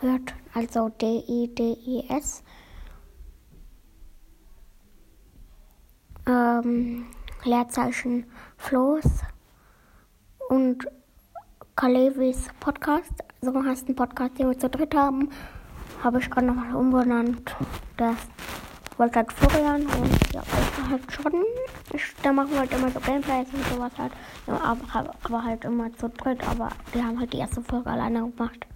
hört, also D-I-D-I-S. Ähm, Leerzeichen Floß und Kalevis Podcast. So heißt ein Podcast, den wir zu dritt haben. Habe ich gerade nochmal umbenannt. Das wollte halt Florian und ja, ich halt schon. Ich, da machen wir halt immer so Gameplays und sowas halt. Ja, aber, aber halt immer zu dritt. Aber wir haben halt die erste Folge alleine gemacht.